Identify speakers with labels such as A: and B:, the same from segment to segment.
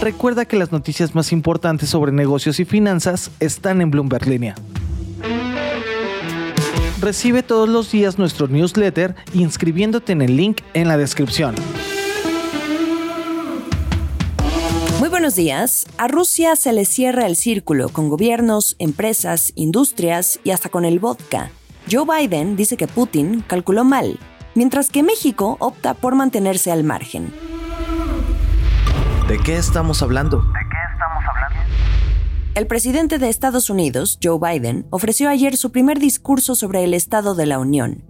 A: Recuerda que las noticias más importantes sobre negocios y finanzas están en Bloomberg Línea. Recibe todos los días nuestro newsletter inscribiéndote en el link en la descripción.
B: Muy buenos días. A Rusia se le cierra el círculo con gobiernos, empresas, industrias y hasta con el vodka. Joe Biden dice que Putin calculó mal, mientras que México opta por mantenerse al margen.
A: ¿De qué estamos hablando?
B: El presidente de Estados Unidos, Joe Biden, ofreció ayer su primer discurso sobre el Estado de la Unión.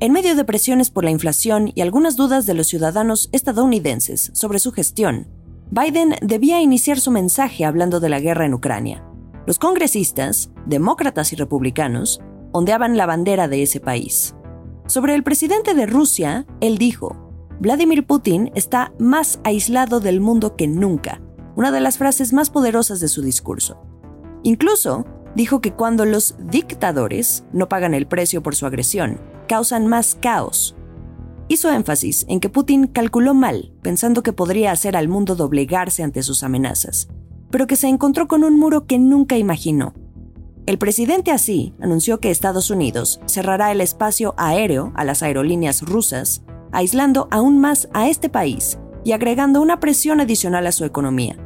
B: En medio de presiones por la inflación y algunas dudas de los ciudadanos estadounidenses sobre su gestión, Biden debía iniciar su mensaje hablando de la guerra en Ucrania. Los congresistas, demócratas y republicanos, ondeaban la bandera de ese país. Sobre el presidente de Rusia, él dijo, Vladimir Putin está más aislado del mundo que nunca, una de las frases más poderosas de su discurso. Incluso dijo que cuando los dictadores no pagan el precio por su agresión, causan más caos, hizo énfasis en que Putin calculó mal, pensando que podría hacer al mundo doblegarse ante sus amenazas, pero que se encontró con un muro que nunca imaginó. El presidente así anunció que Estados Unidos cerrará el espacio aéreo a las aerolíneas rusas, aislando aún más a este país y agregando una presión adicional a su economía.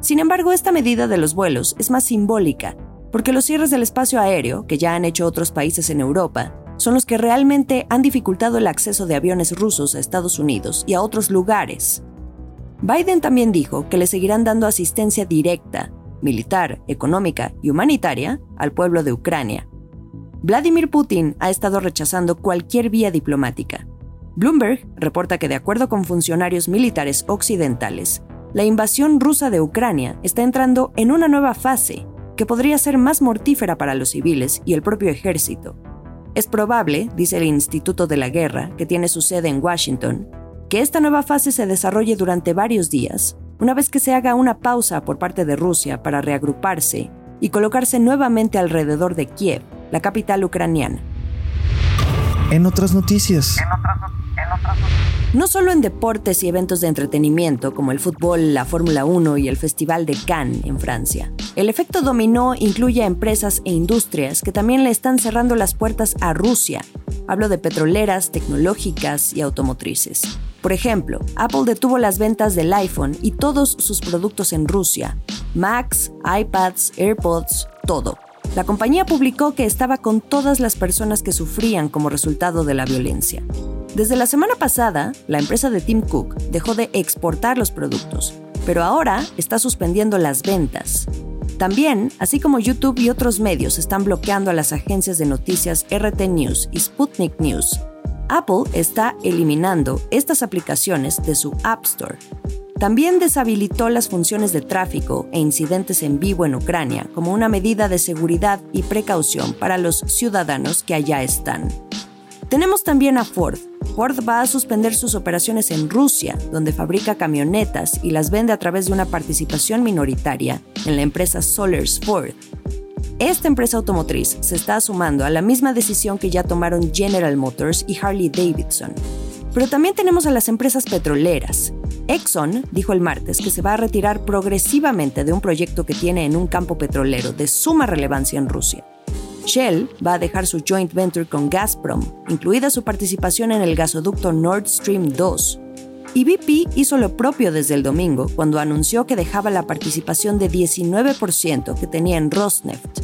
B: Sin embargo, esta medida de los vuelos es más simbólica, porque los cierres del espacio aéreo, que ya han hecho otros países en Europa, son los que realmente han dificultado el acceso de aviones rusos a Estados Unidos y a otros lugares. Biden también dijo que le seguirán dando asistencia directa, militar, económica y humanitaria al pueblo de Ucrania. Vladimir Putin ha estado rechazando cualquier vía diplomática. Bloomberg reporta que de acuerdo con funcionarios militares occidentales, la invasión rusa de Ucrania está entrando en una nueva fase que podría ser más mortífera para los civiles y el propio ejército. Es probable, dice el Instituto de la Guerra, que tiene su sede en Washington, que esta nueva fase se desarrolle durante varios días, una vez que se haga una pausa por parte de Rusia para reagruparse y colocarse nuevamente alrededor de Kiev, la capital ucraniana.
A: En otras noticias.
B: No solo en deportes y eventos de entretenimiento como el fútbol, la Fórmula 1 y el Festival de Cannes en Francia. El efecto dominó incluye a empresas e industrias que también le están cerrando las puertas a Rusia. Hablo de petroleras, tecnológicas y automotrices. Por ejemplo, Apple detuvo las ventas del iPhone y todos sus productos en Rusia. Macs, iPads, AirPods, todo. La compañía publicó que estaba con todas las personas que sufrían como resultado de la violencia. Desde la semana pasada, la empresa de Tim Cook dejó de exportar los productos, pero ahora está suspendiendo las ventas. También, así como YouTube y otros medios están bloqueando a las agencias de noticias RT News y Sputnik News, Apple está eliminando estas aplicaciones de su App Store. También deshabilitó las funciones de tráfico e incidentes en vivo en Ucrania como una medida de seguridad y precaución para los ciudadanos que allá están. Tenemos también a Ford. Ford va a suspender sus operaciones en Rusia, donde fabrica camionetas y las vende a través de una participación minoritaria en la empresa Solers Ford. Esta empresa automotriz se está sumando a la misma decisión que ya tomaron General Motors y Harley Davidson. Pero también tenemos a las empresas petroleras. Exxon dijo el martes que se va a retirar progresivamente de un proyecto que tiene en un campo petrolero de suma relevancia en Rusia. Shell va a dejar su joint venture con Gazprom, incluida su participación en el gasoducto Nord Stream 2. Y BP hizo lo propio desde el domingo cuando anunció que dejaba la participación de 19% que tenía en Rosneft.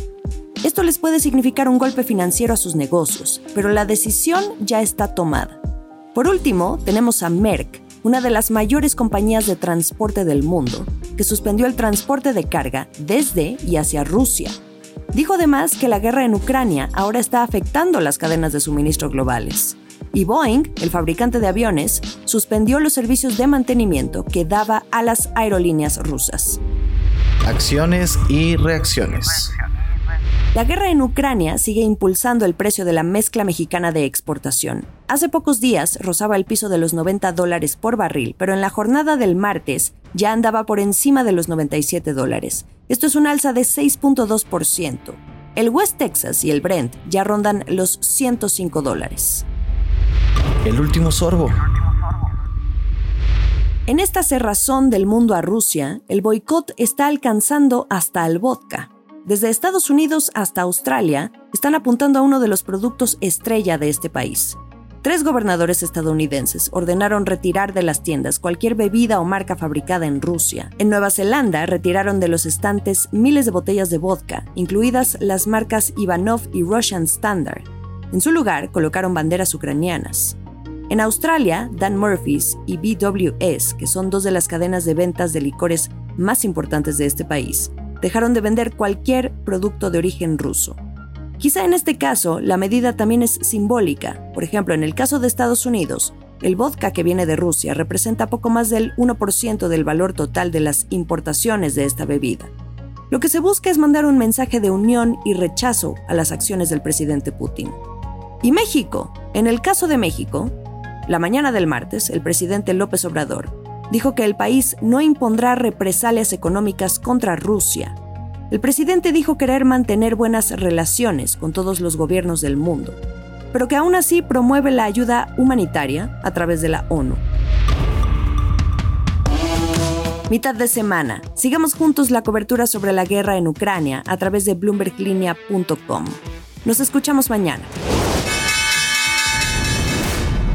B: Esto les puede significar un golpe financiero a sus negocios, pero la decisión ya está tomada. Por último, tenemos a Merck, una de las mayores compañías de transporte del mundo, que suspendió el transporte de carga desde y hacia Rusia Dijo además que la guerra en Ucrania ahora está afectando las cadenas de suministro globales. Y Boeing, el fabricante de aviones, suspendió los servicios de mantenimiento que daba a las aerolíneas rusas.
A: Acciones y reacciones.
B: La guerra en Ucrania sigue impulsando el precio de la mezcla mexicana de exportación. Hace pocos días rozaba el piso de los 90 dólares por barril, pero en la jornada del martes ya andaba por encima de los 97 dólares. Esto es un alza de 6.2%. El West Texas y el Brent ya rondan los 105 dólares.
A: El último sorbo.
B: En esta cerrazón del mundo a Rusia, el boicot está alcanzando hasta al vodka. Desde Estados Unidos hasta Australia, están apuntando a uno de los productos estrella de este país. Tres gobernadores estadounidenses ordenaron retirar de las tiendas cualquier bebida o marca fabricada en Rusia. En Nueva Zelanda retiraron de los estantes miles de botellas de vodka, incluidas las marcas Ivanov y Russian Standard. En su lugar colocaron banderas ucranianas. En Australia, Dan Murphy's y BWS, que son dos de las cadenas de ventas de licores más importantes de este país, dejaron de vender cualquier producto de origen ruso. Quizá en este caso la medida también es simbólica. Por ejemplo, en el caso de Estados Unidos, el vodka que viene de Rusia representa poco más del 1% del valor total de las importaciones de esta bebida. Lo que se busca es mandar un mensaje de unión y rechazo a las acciones del presidente Putin. Y México. En el caso de México, la mañana del martes, el presidente López Obrador dijo que el país no impondrá represalias económicas contra Rusia el presidente dijo querer mantener buenas relaciones con todos los gobiernos del mundo, pero que aún así promueve la ayuda humanitaria a través de la ONU. Mitad de semana. Sigamos juntos la cobertura sobre la guerra en Ucrania a través de bloomberglinea.com. Nos escuchamos mañana.